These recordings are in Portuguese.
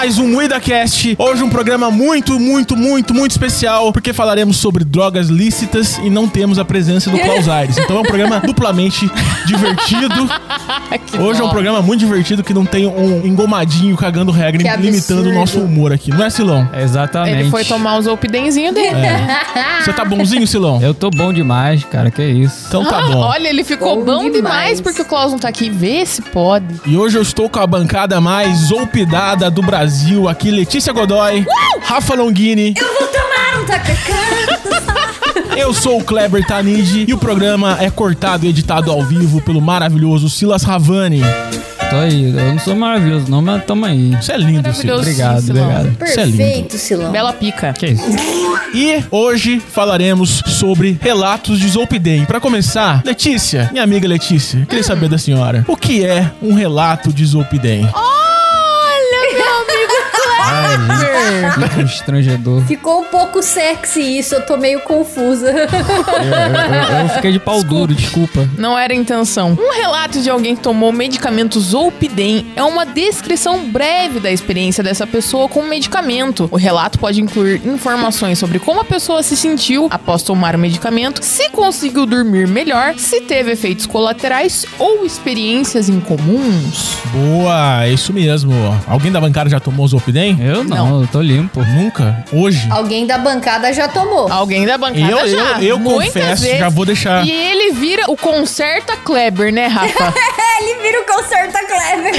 mais um MuidaCast. Hoje um programa muito, muito, muito, muito especial, porque falaremos sobre drogas lícitas e não temos a presença do Klaus Aires. Então é um programa duplamente divertido. Hoje é um programa muito divertido que não tem um engomadinho cagando regra, Que limitando o nosso humor aqui. Não é, Silão? Exatamente. Ele foi tomar os opidenzinhos dele. Você tá bonzinho, Silão? Eu tô bom demais, cara, que isso. Então tá bom. Olha, ele ficou Bom bom demais. demais. porque o Klaus não tá aqui. Vê se pode. E hoje eu estou com a bancada mais olpidada do Brasil. Aqui, Letícia Godoy, Rafa Longini. Eu vou tomar um tacacá. Eu sou o Kleber Tanid e o programa é cortado e editado ao vivo pelo maravilhoso Silas Ravani. Tô aí. Eu não sou maravilhoso, não, mas tamo aí. Isso é lindo, Silas. Obrigado, Silão. obrigado. É lindo. Perfeito, Silão. Bela pica. Que isso? E hoje falaremos sobre relatos de Zolpidem. Pra começar, Letícia, minha amiga Letícia, queria saber da senhora, o que é um relato de Zolpidem? Amigo Ai, que constrangedor. Ficou um pouco sexy isso, eu tô meio confusa. Eu, eu- eu fiquei de pau duro, desculpa. Não era a intenção. Um relato de alguém que tomou medicamento Zolpidem é uma descrição breve da experiência dessa pessoa com o medicamento. O relato pode incluir informações sobre como a pessoa se sentiu após tomar o medicamento, se conseguiu dormir melhor, se teve efeitos colaterais ou experiências incomuns. Boa, é isso mesmo. Alguém da bancada já tomou Zolpidem? Eu não, eu tô limpo. Nunca? Hoje? Alguém da bancada já tomou. Alguém da bancada Eu, eu, já. eu Muitas confesso, vezes. já vou deixar. E ele vira o conserta Kleber, né, Rafa? Ele vira o conserta Clever.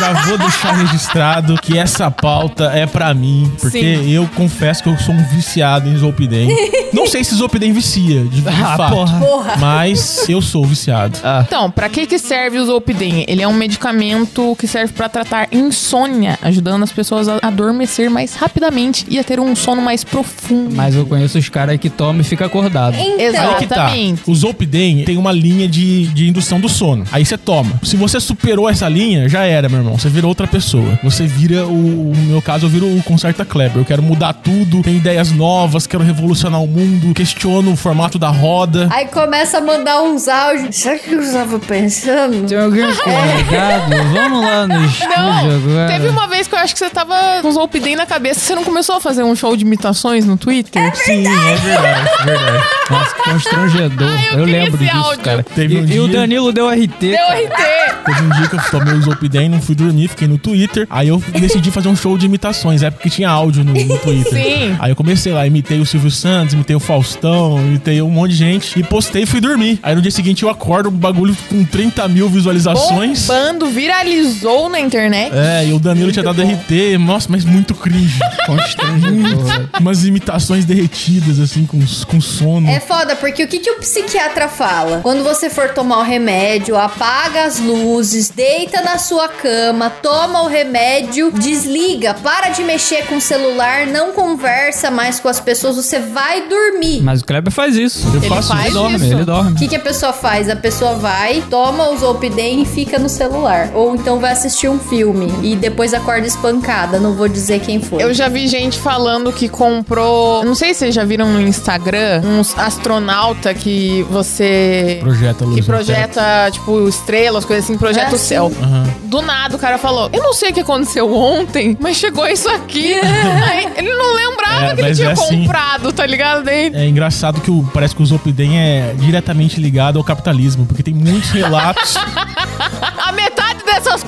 Já vou deixar registrado que essa pauta é pra mim, porque Sim. eu confesso que eu sou um viciado em Zolpidem. Não sei se Zolpidem vicia, de, de Ah, fato. porra. Porra. Mas eu sou viciado. Ah, Então, pra que que serve o Zolpidem? Ele é um medicamento que serve pra tratar insônia, ajudando as pessoas a adormecer mais rapidamente e a ter um sono mais profundo. mas eu conheço os caras que tomam e ficam acordados. Então, Exato. Aí que tá. Exatamente. O Zolpidem tem uma linha de, de indução do sono. Aí você toma. Se você superou essa linha, já era, meu irmão. Você virou outra pessoa. Você vira o. No meu caso, eu viro o Concerta Kleber. Eu quero mudar tudo, tenho ideias novas, quero revolucionar o mundo, questiono o formato da roda. aí começa a mandar uns áudios. Sabe o que eu estava pensando? Tem alguém escorregado? Vamos lá no estúdio Não, agora. teve uma vez que eu acho que você tava com o Zolpidem na cabeça. Você não começou a fazer um show de imitações no Twitter? Sim, é verdade, é verdade. Nossa, que constrangedor. Ah, eu eu queria lembro esse disso, áudio. cara. Teve e, um e o dia- Danilo deu RT. Deu cara. RT! Teve um dia que eu tomei o Zolpidem, não fui dormir, fiquei no Twitter. Aí eu decidi fazer um show de imitações, é porque tinha áudio no, no Twitter. Sim. Aí eu comecei lá, imitei o Silvio Santos, imitei o Faustão, imitei um monte de gente e postei e fui dormir. Aí no dia seguinte eu acordo, um bagulho com 30 mil visualizações. Bombando, viralizou na internet. É, e o Danilo tinha dado RT, nossa, mas muito cringe. Constrangedor. Umas imitações derretidas, assim, com, com sono. É foda, porque o que, que o psiquiatra fala? Quando você for tomar o remédio, apaga as luzes, deita na sua cama, toma o remédio, desliga, para de mexer com o celular, não conversa mais com as pessoas, você vai dormir. Mas o Kleber faz isso. Eu Ele faço faz Ele isso. dorme, isso. ele dorme. O que, que a pessoa faz? A pessoa vai, toma o Zolpidem e fica no celular. Ou então vai assistir um filme e depois acorda espancada. Não vou dizer quem foi. Eu já vi gente falando que comprou. Não sei se vocês já viram no Instagram uns astronauta que você. Projeta a luz. Que projeta, tipo, estrelas, coisas assim, projeta Ah, o céu. Aham. Do nada o cara falou: Eu não sei o que aconteceu ontem, mas chegou isso aqui. Aí, ele não lembrava É, que ele mas tinha é assim. comprado, tá ligado? Daí, É engraçado que o, parece que o Zolpidem é diretamente ligado ao capitalismo, porque tem muitos relatos.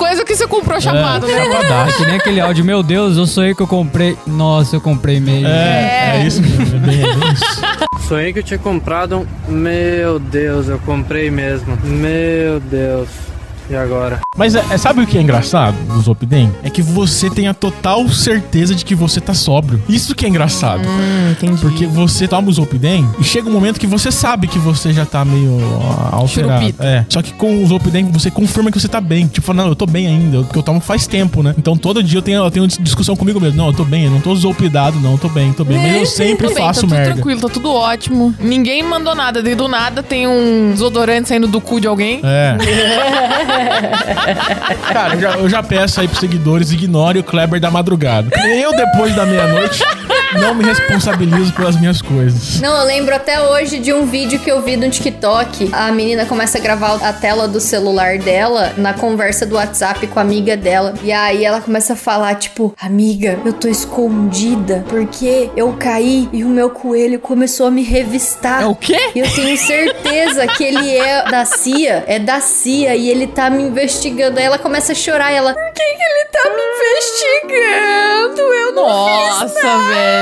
Coisas que você comprou chapado, né? É Chapadaço. que nem aquele áudio, meu Deus, eu sonhei que eu comprei. Nossa, eu comprei meio. É, é isso mesmo, é é isso. Sonhei que eu tinha comprado. Meu Deus, eu comprei mesmo. Meu Deus. E agora? Mas é, é- sabe o que é engraçado do Zolpidem? É que você tem a total certeza de que você tá sóbrio. Isso que é engraçado. Hum, entendi. Porque você toma o Zolpidem e chega um momento que você sabe que você já tá meio ó, alterado. Churupita. É. Só que com o Zolpidem você confirma que você tá bem. Tipo, não, eu tô bem ainda, porque eu tomo faz tempo, né? Então todo dia eu tenho, eu tenho discussão comigo mesmo. Não, eu tô bem, eu não tô zolpidado, não, eu tô bem, tô bem. Mas eu sempre Tudo bem, faço tá tudo merda. tranquilo, tá tudo ótimo. Ninguém mandou nada. Daí do nada tem um desodorante saindo do cu de alguém. É. Cara, eu já, eu já peço aí pros seguidores, ignore o Kleber da madrugada. Eu, depois da meia-noite, não me responsabilizo pelas minhas coisas. Não, eu lembro até hoje de um vídeo que eu vi no TikTok. A menina começa a gravar a tela do celular dela na conversa do WhatsApp com a amiga dela. E aí ela começa a falar, tipo, amiga, eu tô escondida porque eu caí e o meu coelho começou a me revistar. É o quê? E eu tenho certeza que ele é da CIA, é da CIA e ele tá me investigando. Aí ela começa a chorar e ela, por que, que ele tá me investigando? Eu não Nossa, velho.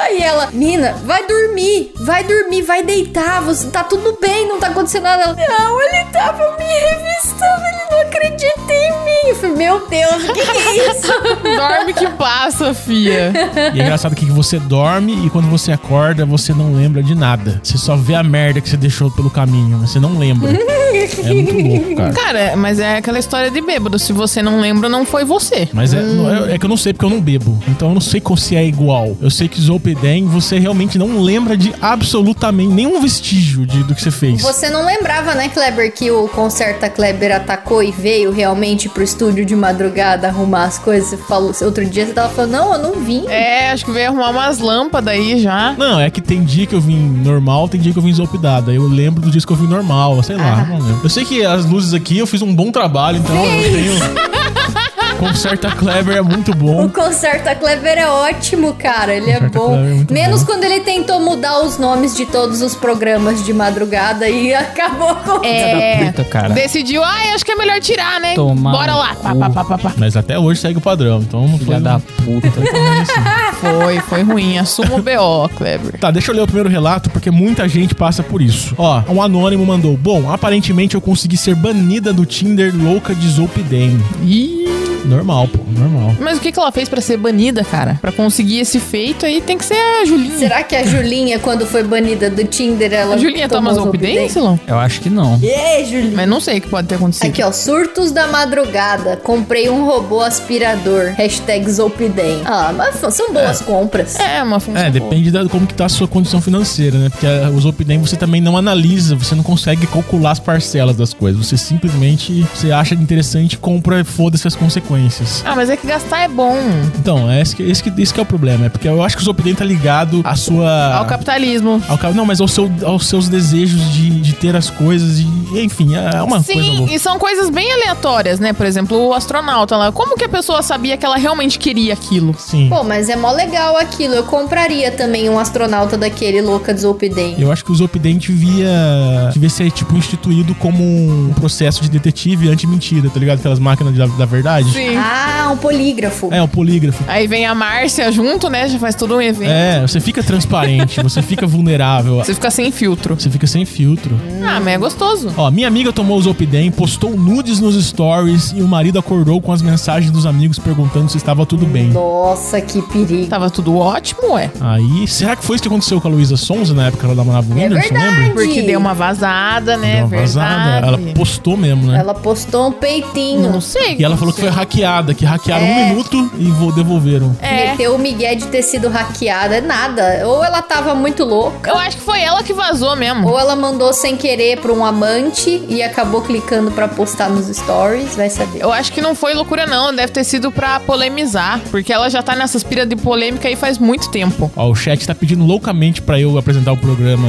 Aí ela, Mina, vai dormir, vai dormir, vai deitar, você tá tudo bem, não tá acontecendo nada. Não, ele tava me revistando, ele não acredita em mim. Eu falei, meu Deus, o que, que é isso? Dorme que passa, fia. E é engraçado que você dorme e quando você acorda, você não lembra de nada. Você só vê a merda que você deixou pelo caminho, mas você não lembra. É muito louco, cara. Cara, mas é aquela história de bêbado. Se você não lembra, não foi você. Mas é, não- é, é que eu não sei porque eu não bebo. Então eu não sei se é igual. Eu sei que Zolpidem você realmente não lembra de absolutamente nenhum vestígio de, do que você fez. Você não lembrava, né, Kleber, que o Concerta Kleber atacou e veio realmente pro estúdio de madrugada arrumar as coisas? Você falou, outro dia você tava falando, não, eu não vim. É, acho que veio arrumar umas lâmpadas aí já. Não, é que tem dia que eu vim normal, tem dia que eu vim Zolpidada. Eu lembro dos dias que eu vim normal, sei lá, não lembro. Eu sei que as luzes aqui eu fiz um bom trabalho, então eu tenho. Conserta Clever é muito bom. O Concerta Clever é ótimo, cara. Ele é Concerta bom. Clever é Menos bom. quando ele tentou mudar os nomes de todos os programas de madrugada e acabou com. É. Puta, cara. Decidiu, ai, acho que é melhor tirar, né? Tomar Bora lá. Pá, pá, pá, pá, pá. Mas até hoje segue o padrão, então não foi. Filha da puta. Foi, foi ruim. Assuma o BO, Kleber. Tá, deixa eu ler o primeiro relato, porque muita gente passa por isso. Ó, um anônimo mandou: Bom, aparentemente eu consegui ser banida do Tinder louca de Zolpidem. Ih. Normal, pô, normal. Mas o que, que ela fez pra ser banida, cara? Pra conseguir esse feito aí tem que ser a Julinha. Será que a Julinha, quando foi banida do Tinder, ela. A Julinha toma Zolpidem, Silão? Eu acho que não. Ei, Julinha. Mas não sei o que pode ter acontecido. Aqui, ó, surtos da madrugada. Comprei um robô aspirador. Hashtag Zolpidem. Ah, mas são boas compras. É, uma função É, boa. depende da como que tá a sua condição financeira, né? Porque a- o Zolpidem você também não analisa, você não consegue calcular as parcelas das coisas. Você simplesmente você acha interessante, compra e foda-se as consequências. Ah, mas é que gastar é bom. Então, é esse que, esse que, esse que é o problema. É porque eu acho que o Zolpidem tá ligado à sua... Ao capitalismo. Ao Não, mas ao seu, aos seus desejos de, de ter as coisas e, enfim, é uma coisa Sim, e são coisas bem aleatórias, né? Por exemplo, o astronauta lá. Como que a pessoa sabia que ela realmente queria aquilo? Sim. Pô, mas é mó legal aquilo. Eu compraria também um astronauta daquele louca de Zolpidem. Eu acho que o Zolpidem devia, devia ser, tipo, instituído como um processo de detetive anti-mentira, tá ligado? Aquelas máquinas da, da verdade. Sim. Ah, um polígrafo. É, o polígrafo. Aí vem a Márcia junto, né? Já faz todo um evento. É, você fica transparente, você fica vulnerável, Você fica sem filtro. você fica sem filtro. Ah, mas é gostoso. Ó, minha amiga tomou o Zolpidem, postou nudes nos stories e o marido acordou com as mensagens dos amigos perguntando se estava tudo bem. Nossa, que perigo. Tava tudo ótimo, ué. Aí, será que foi isso que aconteceu com a Luísa Sonza na época que ela namorava o É Whindersson, verdade. lembra? Porque deu uma vazada, né? Deu uma vazada. Verdade. Ela postou mesmo, né? Ela postou um peitinho. Não sei. E ela falou que foi hackeada, que hackearam É. um minuto e vo- devolveram. É. Meteu o migué de ter sido hackeada. É nada. Ou ela tava muito louca. Eu acho que foi ela que vazou mesmo. Ou ela mandou sem querer pra um amante e acabou clicando pra postar nos stories. Vai saber. Eu acho que não foi loucura, não. Deve ter sido pra polemizar. Porque ela já tá nessa aspira de polêmica aí faz muito tempo. Ó, o chat tá pedindo loucamente pra eu apresentar o programa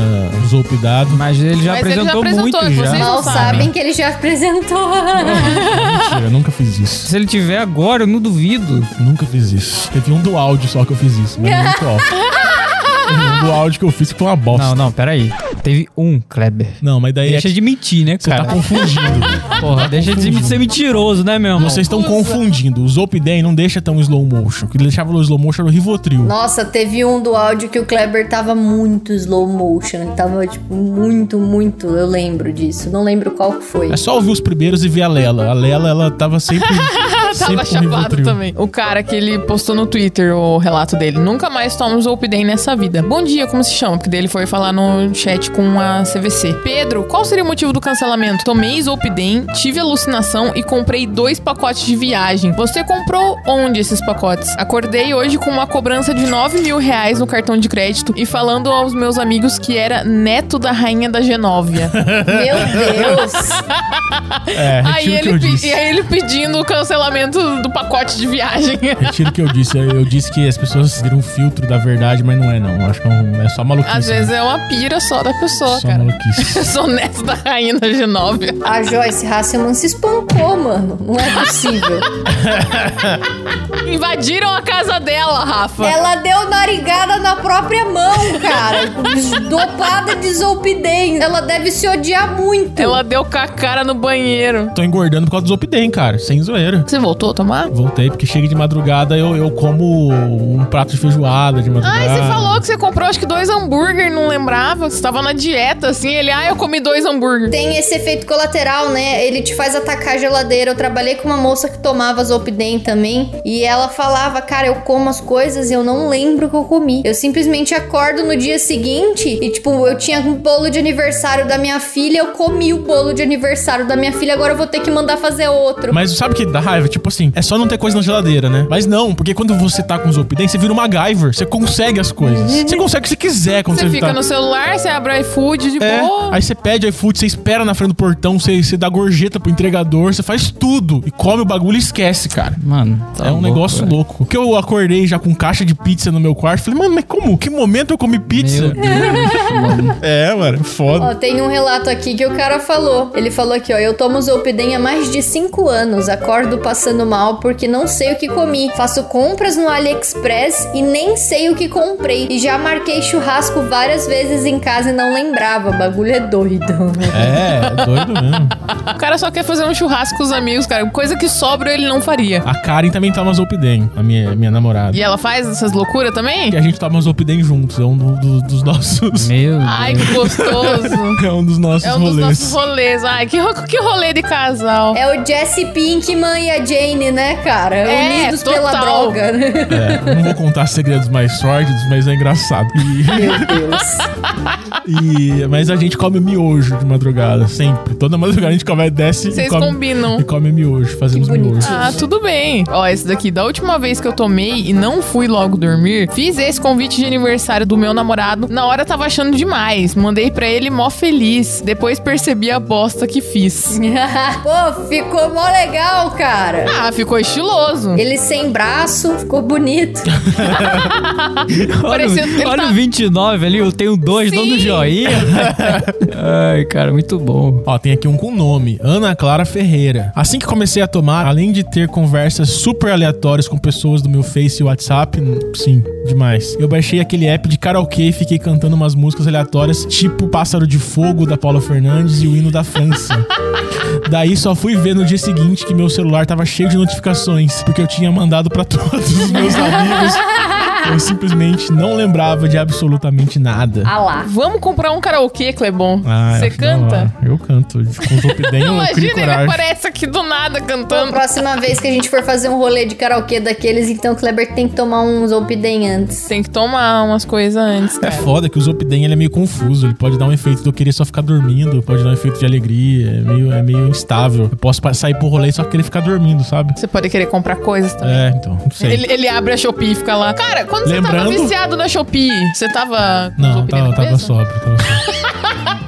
Zolpidado. Mas ele já Mas ele já apresentou apresentou, muito vocês já. não Mal sabem. que ele já apresentou. Mentira, eu nunca fiz isso. Se ele tiver agora, eu não duvido. Nunca fiz isso. Teve um do áudio só que eu fiz isso, mas não muito. Um do áudio que eu fiz que foi uma bosta. Não, não, peraí. Teve um, Kleber. Não, mas daí Deixa é que de mentir, né, você cara? tá confundindo. Porra, deixa de ser mentiroso, né, meu irmão? Vocês estão confundindo. O Zolpidem não deixa tão slow motion. O que deixava o slow motion era o Rivotril. Nossa, teve um do áudio que o Kleber tava muito slow motion. Ele tava, tipo, muito, muito. Eu lembro disso. Não lembro qual que foi. É só ouvir os primeiros e ver a Lela. A Lela, ela tava sempre. Tava chapado Rivotril. também. O cara que ele postou no Twitter o relato dele. Nunca mais toma um Zolpidem nessa vida. Vida. Bom dia, como se chama? Porque daí ele foi falar no chat com a CVC. Pedro, qual seria o motivo do cancelamento? Tomei Zolpidem, tive alucinação e comprei dois pacotes de viagem. Você comprou onde esses pacotes? Acordei hoje com uma cobrança de 9 mil reais no cartão de crédito e falando aos meus amigos que era neto da rainha da Genóvia. Meu Deus. É, aí, ele, pe- e aí ele pedindo o cancelamento do pacote de viagem. Retiro o que eu disse. Eu disse que as pessoas viram um filtro da verdade, mas não é não. Eu acho que é, um- é só maluquice. Às vezes é uma pira só da pessoa, só cara. maluquice. Eu sou neto da rainha da Genóvia. A Joyce Hasselman se espancou, mano. Não é possível. Invadiram a casa dela, Rafa. Ela deu narigada na própria mão, cara. Dopada de Zolpidem. Ela deve se odiar muito. Ela deu com a cara no banheiro. Tô engordando por causa do Zopidem, cara. Sem zoeira. Você voltou a tomar? Voltei porque chega de madrugada eu, eu como um prato de feijoada de madrugada. Ai, você falou que você comprou acho que dois hambúrguer, não lembrava. Você tava na dieta, assim. Ele, ah, eu comi dois hambúrguer. Tem esse efeito colateral, né? Ele te faz atacar a geladeira. Eu trabalhei com uma moça que tomava Zolpidem também. E ela falava, cara, eu como as coisas e eu não lembro o que eu comi. Eu simplesmente acordo no dia seguinte e, tipo, eu tinha um bolo de aniversário da minha filha. Eu comi o bolo de aniversário da minha filha. Agora eu vou ter que mandar fazer outro. Mas sabe o que dá raiva? Tipo assim, é só não ter coisa na geladeira, né? Mas não, porque quando você tá com o Zopidem, você vira uma MacGyver. Você consegue as coisas. Você consegue o que você quiser quando você, Você fica tá... no celular, você abre o iFood de É, boa. aí você pede iFood, você espera na frente do portão, você, você dá gorjeta pro entregador, você faz tudo e come o bagulho e esquece, cara. Mano, tá é um louco, negócio velho. louco. Porque eu acordei já com caixa de pizza no meu quarto, falei, mano, mas como? Que momento eu comi pizza? Meu Deus, mano. É, mano, foda. Ó, tem um relato aqui que o cara falou. Ele falou aqui, ó. Eu tomo Zolpidem há mais de 5 anos. Acordo passando mal porque não sei o que comi. Faço compras no AliExpress e nem sei o que comprei. E já marquei churrasco várias vezes em casa e não lembrava. O bagulho é doido. É, é doido mesmo. O cara só quer fazer um churrasco com os amigos, cara. Coisa que sobra ele não faria. A Karen também toma Zopidem, a minha, minha namorada. E ela faz essas loucuras também? E a gente toma Zopidem juntos, é um do- do- dos nossos... Meu Ai, Deus. que gostoso. É um dos nossos É um dos rolês. nossos rolês. Ai, que, que rolê de casal. É o Jesse Pinkman e a Jane, né, cara? É, Unidos pela total. droga. né? É, não vou contar segredos mais sórdidos, mas é engraçado. E, Meu Deus. e- mas a gente come miojo de madrugada, sempre. Toda madrugada a gente come, desce Vocês e come, combinam. e come miojo, fazemos miojo. Ah, tudo bem. Ó, esse daqui, da última vez que eu tomei e não fui logo dormir, fiz esse convite de aniversário do meu namorado. Na hora tava achando demais. Mandei pra ele mó feliz. Depois percebi a bosta que fiz. Pô, ficou mó legal, cara. Ah, ficou estiloso. Ele sem braço, ficou bonito. Parecendo- olha tá- o 29 ali, eu tenho dois, Sim. dando joinha. Ai, cara, muito bom. Ó, tem aqui um com nome, Ana Clara Ferreira. Assim que comecei a tomar, além de ter conversas super aleatórias com pessoas do meu Face e WhatsApp, sim, demais. Eu baixei aquele app de karaokê e fiquei cantando umas músicas aleatórias, tipo Pássaro de Fogo da Paula Fernandes e o hino da França. Daí só fui ver no dia seguinte que meu celular tava cheio de notificações, porque eu tinha mandado pra todos os meus amigos. Eu simplesmente não lembrava de absolutamente nada. Ah lá. Vamos comprar um karaokê, Clebon. Ah, Você acho da canta? hora. Eu canto. Com Zopidem eu Imagina, ele coragem. aparece aqui do nada cantando. próxima vez que a gente for fazer um rolê de karaokê daqueles, então o Kleber tem que tomar um Zolpidem antes. Tem que tomar umas coisas antes, É cara. foda que o Zopidem ele é meio confuso. Ele pode dar um efeito de eu querer só ficar dormindo, pode dar um efeito de alegria. É meio, é meio instável. Eu posso sair pro rolê e só querer ficar dormindo, sabe? Você pode querer comprar coisas também. É, então, não sei. Ele, ele abre a Shopee e fica lá. Cara, quando você Lembrando- tava viciado na Shopee, você tava. Não, Zolpidem tava, tava sóbrio, tava sóbrio.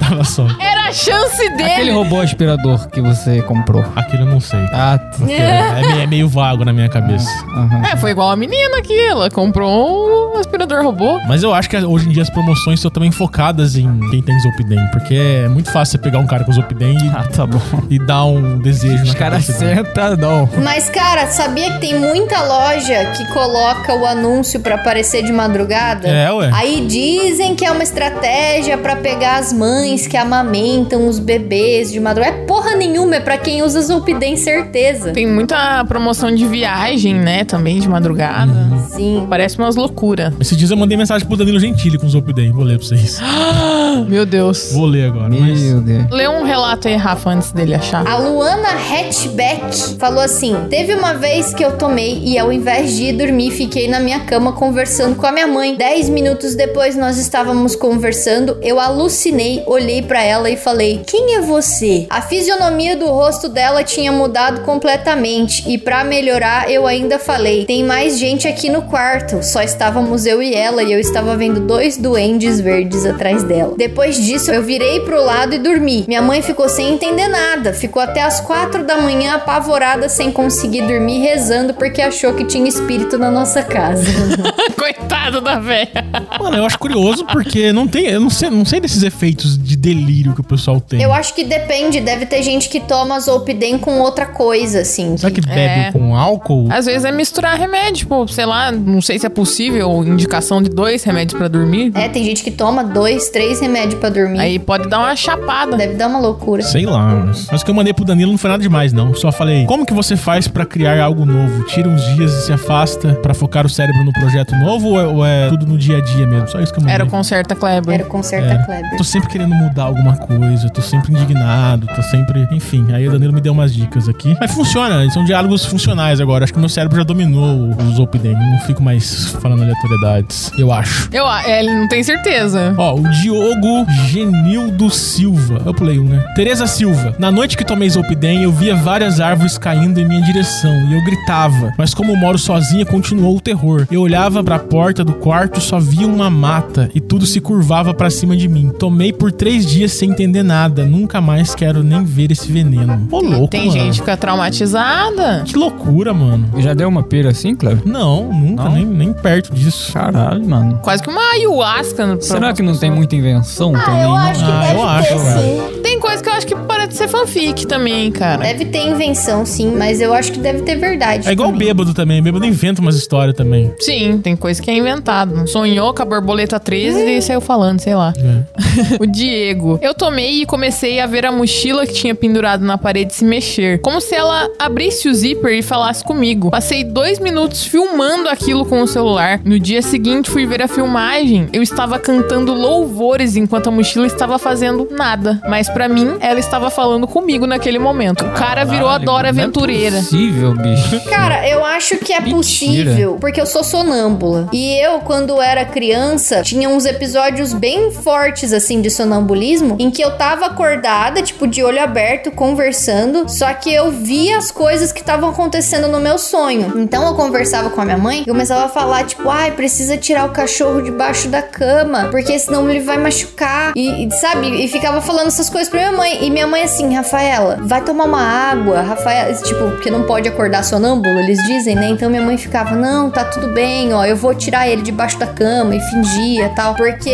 tava sóbrio. Era a chance dele. Aquele robô aspirador que você comprou. Aquilo eu não sei. Ah, Porque é, meio, é meio vago na minha cabeça. aham. É, foi igual a menina aqui. Ela comprou um aspirador robô. Mas eu acho que hoje em dia as promoções estão também focadas em quem tem Zopidem. Porque é muito fácil você pegar um cara com Zopidem e, Ah, tá bom. e dar um desejo Os na dele. sentam, não. Mas, cara, sabia que tem muita loja que coloca o anúncio pra aparecer de madrugada? É, ué. Aí dizem que é uma estratégia pra pegar as mães que amamentam os bebês de madrugada. É porra nenhuma, é pra quem usa Zolpidem, certeza. Tem muita promoção de viagem, né? Também de madrugada. Sim. Parece umas loucuras. Esses dias eu mandei mensagem pro Danilo Gentili com o Zopidem. Vou ler pra vocês. Meu Deus. Vou ler agora, mas... Meu Deus. Lê um relato aí, Rafa, antes dele achar. A Luana Hatchback falou assim: Teve uma vez que eu tomei e ao invés de ir dormir, fiquei na minha cama conversando com a minha mãe. Dez minutos depois nós estávamos conversando, eu alucinei, olhei pra ela e falei: Quem é você? A fisionomia do rosto dela tinha mudado completamente e pra melhorar eu ainda falei: Tem mais gente aqui no quarto. Só estávamos eu e ela e eu estava vendo dois duendes verdes atrás dela. Depois disso eu virei pro lado e dormi. Minha mãe ficou sem entender nada, ficou até as quatro da manhã apavorada sem conseguir dormir rezando porque achou que tinha espírito na nossa casa. Coitado da velha. Mano, eu acho curioso porque não tem... Eu não sei, não sei desses efeitos de delírio que o pessoal tem. Eu acho que depende, deve ter gente que toma Zolpidem com outra coisa, assim. Será que bebe É. com álcool? Às vezes é misturar remédio, tipo, sei lá, não sei se é possível, indicação de dois remédios pra dormir. É, tem gente que toma dois, três remédios pra dormir. Aí pode dar uma chapada. Deve dar uma loucura. Sei lá, mas o que eu mandei pro Danilo não foi nada demais, não. Só falei, como que você faz pra criar algo novo? Tira uns dias e se afasta pra focar o cérebro no projeto novo ou é, ou é tudo no dia a dia mesmo? Só isso que eu mandei. Era o Concerta Kleber. Era o Concerta É. Kleber. Tô sempre querendo mudar alguma coisa, tô sempre indignado, tô sempre. Enfim, aí o Danilo me deu umas dicas aqui. Mas funciona, são diálogos funcionais agora. Acho que meu cérebro já dominou os Zolpidem. Não fico mais falando aleatoriedades, eu acho. Eu, é, ele não tem certeza. Ó, o Diogo Genildo Silva. Eu pulei um, né? Tereza Silva. Na noite que tomei Zolpidem, eu via várias árvores caindo em minha direção e eu gritava. Mas como eu moro sozinha, continuou o terror. Eu olhava pra porta do quarto e só via uma mata e tudo se curvava pra cima de mim. Tomei por três dias sem entender nada. Nunca mais quero nem ver esse veneno. Ô, louco, tem mano. gente que fica traumatizada. Que loucura, mano. Já deu uma pira assim, Cleber? Não, nunca, Não? Nem, nem perto disso. Caralho, mano. Quase que uma ayahuasca. Será que não tem muita invenção Ah, também? eu não? acho que Ah, deve eu ter acho, sim. Tem coisa que eu acho que parece ser fanfic também, cara. Deve ter invenção, sim, mas eu acho que deve ter verdade. É igual também. bêbado também. Bêbado inventa umas histórias também. Sim, tem coisa que é inventado. Sonhou com a borboleta 13 e saiu falando, sei lá. É. o Diego. Eu tomei e comecei a ver a mochila que tinha pendurado na parede se mexer. Como se ela abrisse o zíper e falasse comigo. Passei dois minutos filmando aquilo com o celular. No dia seguinte fui ver a filmagem. Eu estava cantando louvores enquanto a mochila estava fazendo nada. Mas pra mim, ela estava falando comigo naquele momento. O cara virou a Caralho, Dora não é Aventureira. possível, bicho. Cara, eu acho que é Mentira. possível, porque eu sou sonâmbula. E eu, quando era criança, tinha uns episódios bem fortes, assim, de sonambulismo, em que eu tava acordada, tipo, de olho aberto, conversando, só que eu via as coisas que estavam acontecendo no meu sonho. Então eu conversava com a minha mãe e começava a falar, tipo, ai, precisa tirar o cachorro debaixo da cama, porque senão ele vai machucar. E, e, sabe, e ficava falando essas coisas pra minha mãe. E minha mãe assim, Rafaela, vai tomar uma água, Rafaela, tipo, porque não pode acordar sonâmbulo, eles dizem, né? Então minha mãe ficava, não, tá tudo bem, ó, eu vou tirar ele debaixo da cama e fingia tal, porque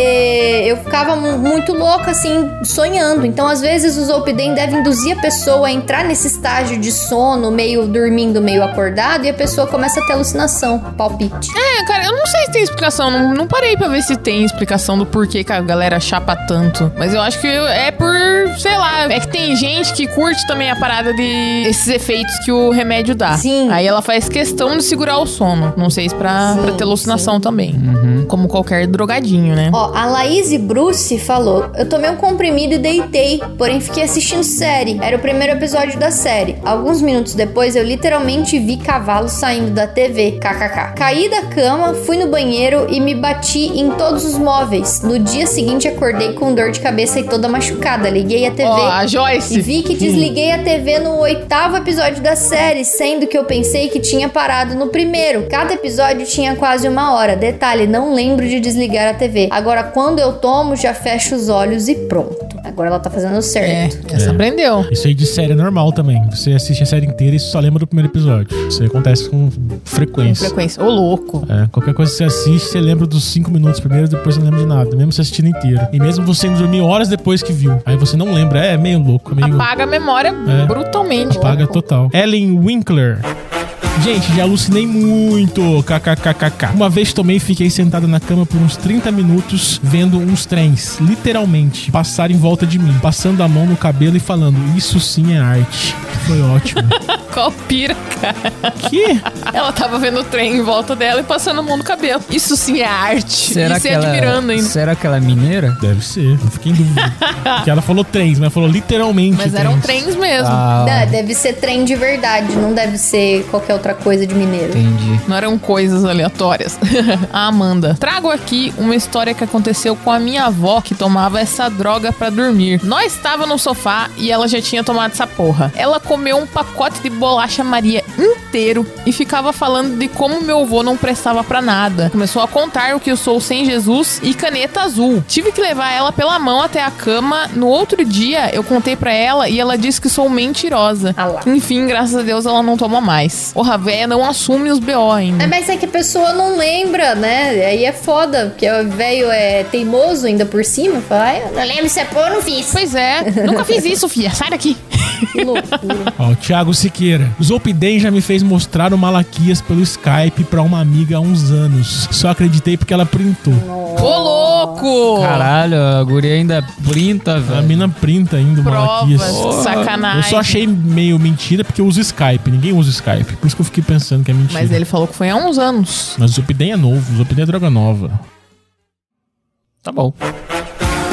eu ficava mu- muito louca, assim, sonhando. Então, às vezes, o Zolpidem deve induzir a pessoa a entrar nesse estágio de sono, meio dormindo, meio acordado, e a pessoa começa a ter alucinação, palpite. É, cara, eu não sei se tem explicação. Não, não parei pra ver se tem explicação do porquê que a galera chapa tanto. Mas eu acho que é por, sei lá, é que tem gente que curte também a parada de esses efeitos que o remédio dá. Sim. Aí ela faz questão de segurar o sono. Não sei se pra, Sim, pra ter alucinação sim. também. Uhum. Como qualquer drogadinho, né? Ó, a Laís Bruce falou: Eu tomei um comprimido e deitei, porém fiquei assistindo série. Era o primeiro episódio da série. Alguns minutos depois, eu literalmente vi cavalos saindo da TV. KKK. Caí da cama, fui no banheiro e me bati em todos os móveis. No dia seguinte, acordei com dor de cabeça e toda machucada. Liguei a TV. Ó, a E Joyce. vi que desliguei a TV no oitavo episódio da série, sendo que eu pensei que tinha parado no primeiro. Cada episódio tinha quase uma hora. Detalhe, não lembro de desligar a TV. Agora, quando eu tomo, já fecho os olhos e pronto. Agora ela tá fazendo É, certo. essa aprendeu. Isso aí de série é normal também. Você assiste a série inteira e só lembra do primeiro episódio. Isso aí acontece com Com frequência. frequência. Ô, louco. É, qualquer coisa que você assiste, você lembra dos cinco minutos primeiro, depois você não lembra de nada, mesmo você assistindo inteiro. E mesmo você indo dormir horas depois que viu. Aí você não lembra, é meio louco, é meio. Apaga a memória É. brutalmente. Apaga total. Ellen Winkler. Gente, já alucinei muito. KKKKK. Uma vez tomei e fiquei sentada na cama por uns 30 minutos vendo uns trens, literalmente, passar em volta de mim, passando a mão no cabelo e falando: Isso sim é arte. Foi ótimo. Qual pira, cara? que? Ela tava vendo o trem em volta dela e passando a mão no cabelo. Isso sim é arte. Será e se que ela, admirando ainda. será que ela é mineira? Deve ser. Não fiquei em dúvida. Porque ela falou trens, mas falou literalmente. Mas eram trens mesmo. Ah, Não, deve ser trem de verdade, não deve ser qualquer outra coisa de mineiro. entendi. Não eram coisas aleatórias. a Amanda. Trago aqui uma história que aconteceu com a minha avó que tomava essa droga pra dormir. Nós estava no sofá e ela já tinha tomado essa porra. Ela comeu um pacote de bolacha Maria inteiro e ficava falando de como meu avô não prestava pra nada. Começou a contar o que eu sou sem Jesus e caneta azul. Tive que levar ela pela mão até a cama. No outro dia eu contei pra ela e ela disse que sou mentirosa. Ah lá. Enfim, graças a Deus ela não toma mais. Porra, véia não assume os BO ainda. É, mas é que a pessoa não lembra, né? Aí é foda, porque o velho é teimoso ainda por cima. Fala, "Ai, eu não lembro se é pô, eu não fiz. Pois é, nunca fiz isso, filha. Sai daqui. Que loucura. Ó, o Thiago Siqueira. Zolpidem já me fez mostrar o Malaquias pelo Skype pra uma amiga há uns anos. Só acreditei porque ela printou. Ô, louco! Caralho, a guria ainda printa, A velho. mina printa ainda o Malaquias. Sacanagem. Eu só achei meio mentira porque eu uso Skype. Ninguém usa Skype. Por isso que eu fiquei pensando que é mentira. Mas ele falou que foi há uns anos. Mas o Zolpidem é novo. O Zolpidem é droga nova. Tá bom.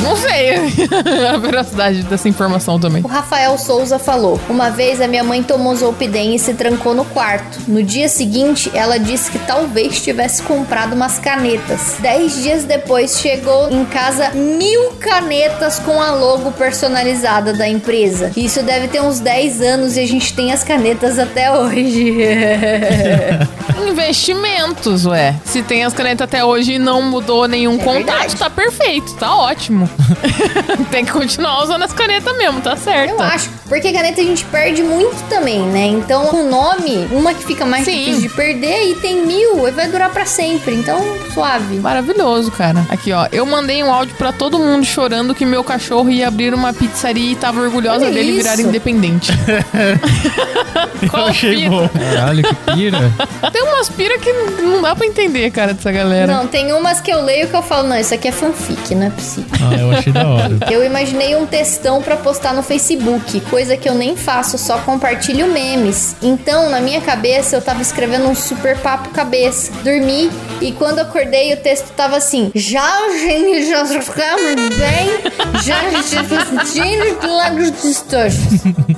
Não sei a veracidade dessa informação também. O Rafael Souza falou: Uma vez a minha mãe tomou Zolpidem e se trancou no quarto. No dia seguinte, ela disse que talvez tivesse comprado umas canetas. Dez dias depois, chegou em casa mil canetas com a logo personalizada da empresa. Isso deve ter uns 10 anos e a gente tem as canetas até hoje. Investimentos, ué. Se tem as canetas até hoje e não mudou nenhum contato, verdade. tá perfeito, tá ótimo. tem que continuar usando as canetas mesmo, tá certo. Eu acho, porque caneta a gente perde muito também, né? Então, o nome, uma que fica mais Sim. difícil de perder e tem mil, e vai durar pra sempre. Então, suave. Maravilhoso, cara. Aqui, ó. Eu mandei um áudio pra todo mundo chorando que meu cachorro ia abrir uma pizzaria e tava orgulhosa Olha dele isso. virar independente. Qual eu achei pira? bom. Caralho, que pira. Tem umas pira que não dá pra entender, cara, dessa galera. Não, tem umas que eu leio que eu falo, não, isso aqui é fanfic, não é possível. Ah, eu achei da hora. Eu imaginei um textão pra postar no Facebook, coisa que eu nem faço, só compartilho memes. Então, na minha cabeça, eu tava escrevendo um super papo cabeça. Dormi e quando acordei, o texto tava assim: Já, gente, já ficamos bem, já assistindo Lagos Distortos.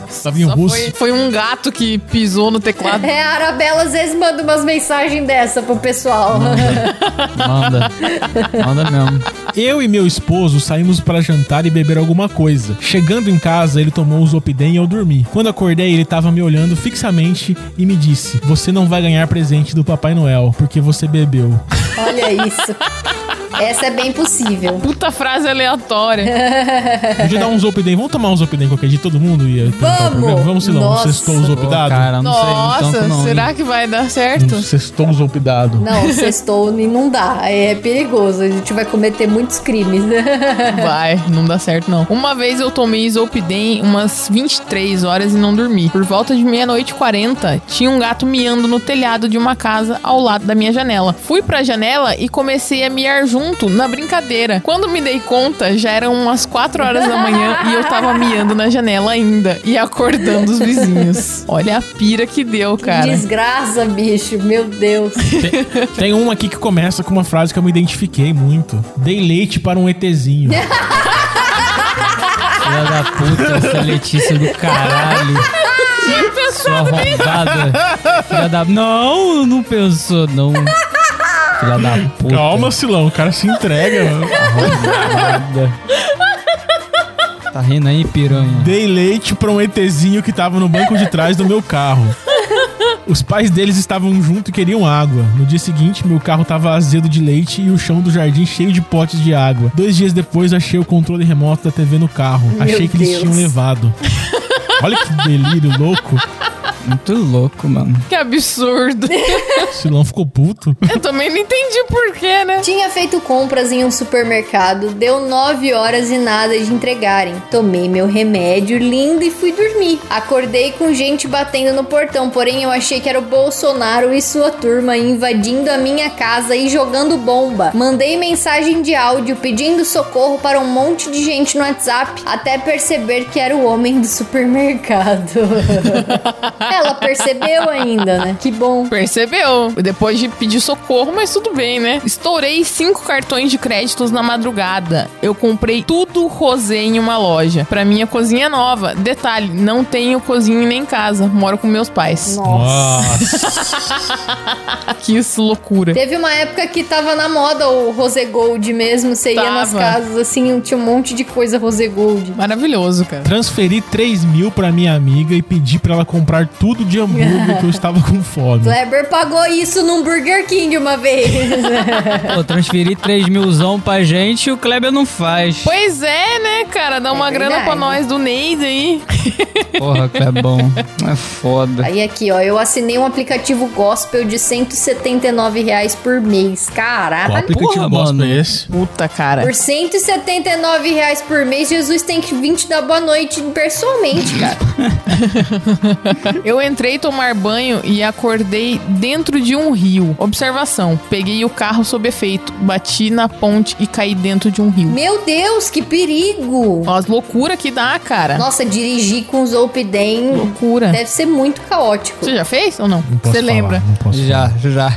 Tava em russo. foi, foi um gato que pisou no teclado. É, a Arabella às vezes manda umas mensagens dessa pro pessoal. Manda. Manda mesmo. Eu e meu esposo saímos para jantar e beber alguma coisa. Chegando em casa, ele tomou o Zopidem e eu dormi. Quando acordei, ele tava me olhando fixamente e me disse: Você não vai ganhar presente do Papai Noel, porque você bebeu. Olha isso. Essa é bem possível. Puta frase aleatória. Podia dar um Zopidem. Vamos tomar um Zopidem qualquer dia? Todo mundo ia Vamos! Vamos, Silão. Um Nossa! sextou Ô, Zopidado? cara, não sei. Não Nossa, tanto não, será hein? que vai dar certo? Um sextou Zopidado. Não, sextou e não dá. É perigoso. A gente vai cometer muitos crimes. Vai, não dá certo não. Uma vez eu tomei Zolpidem umas 23 horas e não dormi. Por volta de meia-noite e 40, tinha um gato miando no telhado de uma casa ao lado da minha janela. Fui pra janela e comecei a miar junto na brincadeira. Quando me dei conta, já eram umas 4 horas da manhã e eu tava miando na janela ainda e acordando os vizinhos. Olha a pira que deu, cara. Desgraça, bicho. Meu Deus. Tem, tem um aqui que começa com uma frase que eu me identifiquei muito. Dei leite para um ETzinho. Filha da puta, essa Letícia do caralho. Sua arrombada. Filha da... Não, não pensou, não. Filha da puta. Calma, Silão. O cara se entrega. mano. Arrombada. Tá rindo aí, piranha? Dei leite para um ETzinho que tava no banco de trás do meu carro. Os pais deles estavam junto e queriam água. No dia seguinte, meu carro tava azedo de leite e o chão do jardim cheio de potes de água. Dois dias depois, achei o controle remoto da TV no carro. Meu achei que eles Deus. tinham levado. Olha que delírio louco. Muito louco, mano. Que absurdo. O Silão ficou puto. Eu também não entendi porquê, né? Tinha feito compras em um supermercado, deu 9 horas e nada de entregarem. Tomei meu remédio lindo e fui dormir. Acordei com gente batendo no portão, porém eu achei que era o Bolsonaro e sua turma invadindo a minha casa e jogando bomba. Mandei mensagem de áudio pedindo socorro para um monte de gente no WhatsApp, até perceber que era o homem do supermercado. Ela percebeu ainda, né? Que bom. Percebeu? Depois de pedir socorro, mas tudo bem, né? Estourei cinco cartões de créditos na madrugada. Eu comprei tudo rosé em uma loja. Pra minha cozinha nova. Detalhe, não tenho cozinha nem casa. Moro com meus pais. Que isso, loucura. Teve uma época que tava na moda o Rose Gold mesmo. Você ia nas casas assim, tinha um monte de coisa Rose Gold. Maravilhoso, cara. Transferi 3 mil pra minha amiga e pedi pra ela comprar tudo de hambúrguer que eu estava com fome. Kleber pagou isso num Burger King uma vez. Pô, transferir 3 milzão pra gente e o Kleber não faz. Pois é, né, cara? Dá uma grana verdade. pra nós do Neide aí. Porra, Clebão. É foda. Aí aqui, ó, eu assinei um aplicativo gospel de 179 reais por mês. Qual Caraca. aplicativo porra, gospel mano. é esse? Puta, cara. Por 179 reais por mês, Jesus tem que vir te dar boa noite pessoalmente, cara. Eu entrei tomar banho e acordei dentro de um rio. Observação: peguei o carro sob efeito, bati na ponte e caí dentro de um rio. Meu Deus, que perigo! Ó, As loucuras que dá, cara. Nossa, dirigir com os Open Loucura. deve ser muito caótico. Você já fez ou não? Não posso Você falar, lembra? Não posso Já, já.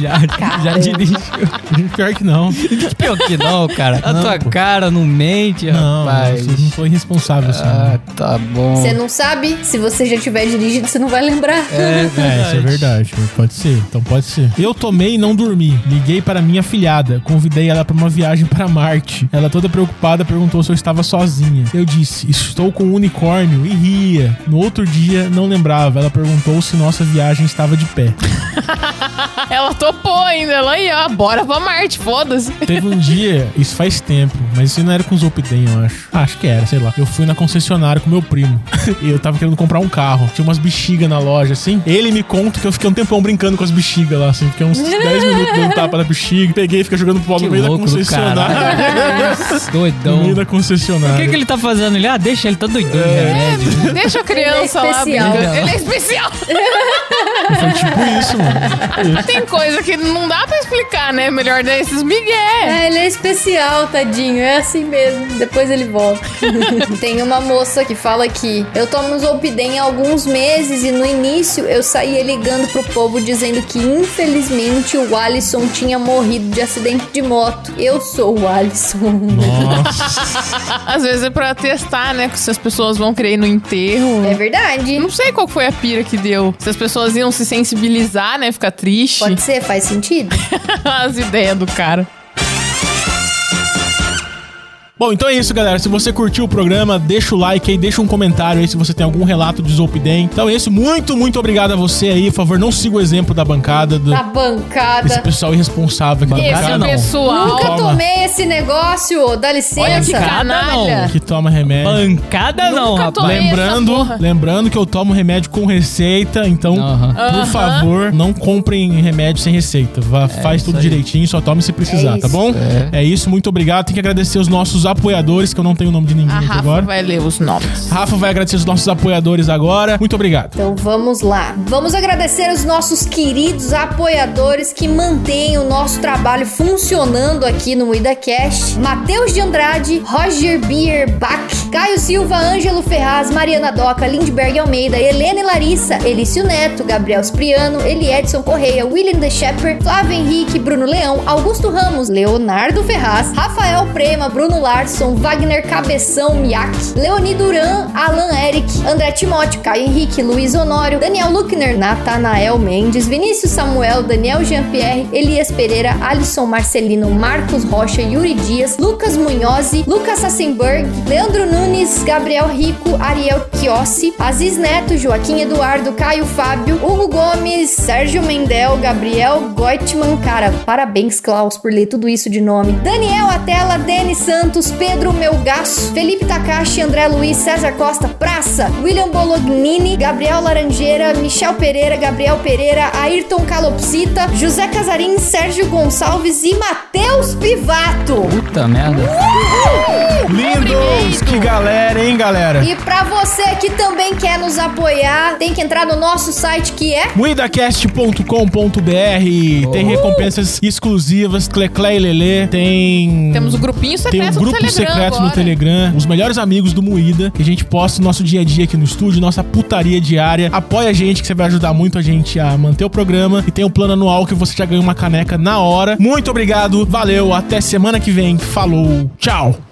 já, já, já dirigiu. Pior que não. Pior que não, cara. A Não, tua pô. cara não mente, Não, rapaz. você não foi responsável assim. Ah, tá bom. Você não sabe? Se você já tiver dirigido, você não vai lembrar. É, É, isso é verdade. Pode ser, então pode ser. Eu tomei e não dormi. Liguei para minha filhada. Convidei ela para uma viagem para Marte. Ela toda preocupada perguntou se eu estava sozinha. Eu disse, estou com um unicórnio e ria. No outro dia, não lembrava. Ela perguntou se nossa viagem estava de pé. Ela topou ainda. Ela aí, ó, bora pra Marte, foda-se. Teve um dia, isso faz tempo, mas isso não era com os Opiden, eu acho. Ah, acho que era, sei lá. Eu fui na concessionária com meu primo. e eu tava querendo comprar um carro. Tinha umas bexigas na loja, assim. Ele me conta que eu fiquei um tempão brincando com as bexigas lá, assim. Fiquei uns 10 minutos dando tapa na bexiga. Peguei e fiquei jogando Que no meio da concessionária. No Doidão. meio da O concessionária. que, que ele tá fazendo? Ele, ah, deixa ele tá doidão de remédio. Deixa a criança Ele é lá especial. brincando. Ele é especial. Foi tipo isso, mano. Tem coisa que não dá pra explicar, né? Melhor dar esses migué. É, ele é especial, tadinho. É assim mesmo. Depois ele volta. Tem uma moça que fala que eu tomo Zolpidem há alguns meses e no início eu saía ligando pro povo dizendo que infelizmente o Alisson tinha morrido de acidente de moto. Eu sou o Alisson. Às vezes é pra testar, né? Se as pessoas vão crer no enterro. É verdade. Não sei qual foi a pira que deu. Se as pessoas iam se sensibilizar, né? Ficar triste. Pode ser, faz sentido. As ideias do cara. Bom, então é isso, galera. Se você curtiu o programa, deixa o like aí, deixa um comentário aí se você tem algum relato de Zolpidem. Então é isso. Muito, muito obrigado a você aí. Por favor, não siga o exemplo da bancada, do, desse bancada. pessoal irresponsável aqui da Esse bancada. não. pessoal. Nunca Toma. tomei esse negócio, dá Olha que licença. canalha. Que toma remédio. Pancada não, Nunca rapaz. tomei. essa Lembrando, porra. lembrando que eu tomo remédio com receita, então, Aham. por Aham. favor, não comprem remédio sem receita. Vá, faz isso tudo aí. direitinho, só tome se precisar, É tá bom? É. isso, muito obrigado. Tem que agradecer os nossos apoiadores, que eu não tenho o nome de ninguém A aqui Rafa agora. vai ler os nomes. Rafa vai agradecer os nossos apoiadores agora. Muito obrigado. Então vamos lá. Vamos agradecer os nossos queridos apoiadores que mantêm o nosso trabalho funcionando aqui no IdaCast. Matheus de Andrade, Roger Bierbach, Caio Silva, Ângelo Ferraz, Mariana Doca, Lindberg Almeida, Helena e Larissa, Elício Neto, Gabriel Spriano, Eli Edson Correia, William De Shepper, Flávio Henrique, Bruno Leão, Augusto Ramos, Leonardo Ferraz, Rafael Prema, Bruno Larson, Wagner Cabeção Miak, Leoni Duran, Alan Eric, André Timóteo, Caio Henrique, Luiz Honório, Daniel Luckner, Natanael Mendes, Vinícius Samuel, Daniel Jean-Pierre, Elias Pereira, Alisson Marcelino, Marcos Rocha, Yuri Dias, Lucas Munhozzi, Lucas Sassenberg, Leandro Nunes, Gabriel Rico, Ariel Chiossi, Aziz Neto, Joaquim Eduardo, Caio Fábio, Hugo Gomes, Sérgio Mendel, Gabriel Goitman, cara, parabéns Klaus por ler tudo isso de nome, Daniel Atela, Denis Santos, Carlos Pedro Melgaço, Felipe Takashi, André Luiz, César Costa, Praça, William Bolognini, Gabriel Laranjeira, Michel Pereira, Gabriel Pereira, Ayrton Calopsita, José Casarim, Sérgio Gonçalves e Matheus Pivato. Puta merda. Lindos! Que galera, hein, galera? E pra você que também quer nos apoiar, tem que entrar no nosso site que é Muidacast.com.br tem recompensas exclusivas, Cleclé e Lelê, tem... Temos o grupinho Tem secreto um grupo no Telegram secreto no agora. Telegram, os melhores amigos do Moída, que a gente posta o nosso dia a dia aqui no estúdio, nossa putaria diária. Apoia a gente, que você vai ajudar muito a gente a manter o programa. E tem o plano anual que você já ganha uma caneca na hora. Muito obrigado, valeu, até semana que vem. Falou, tchau!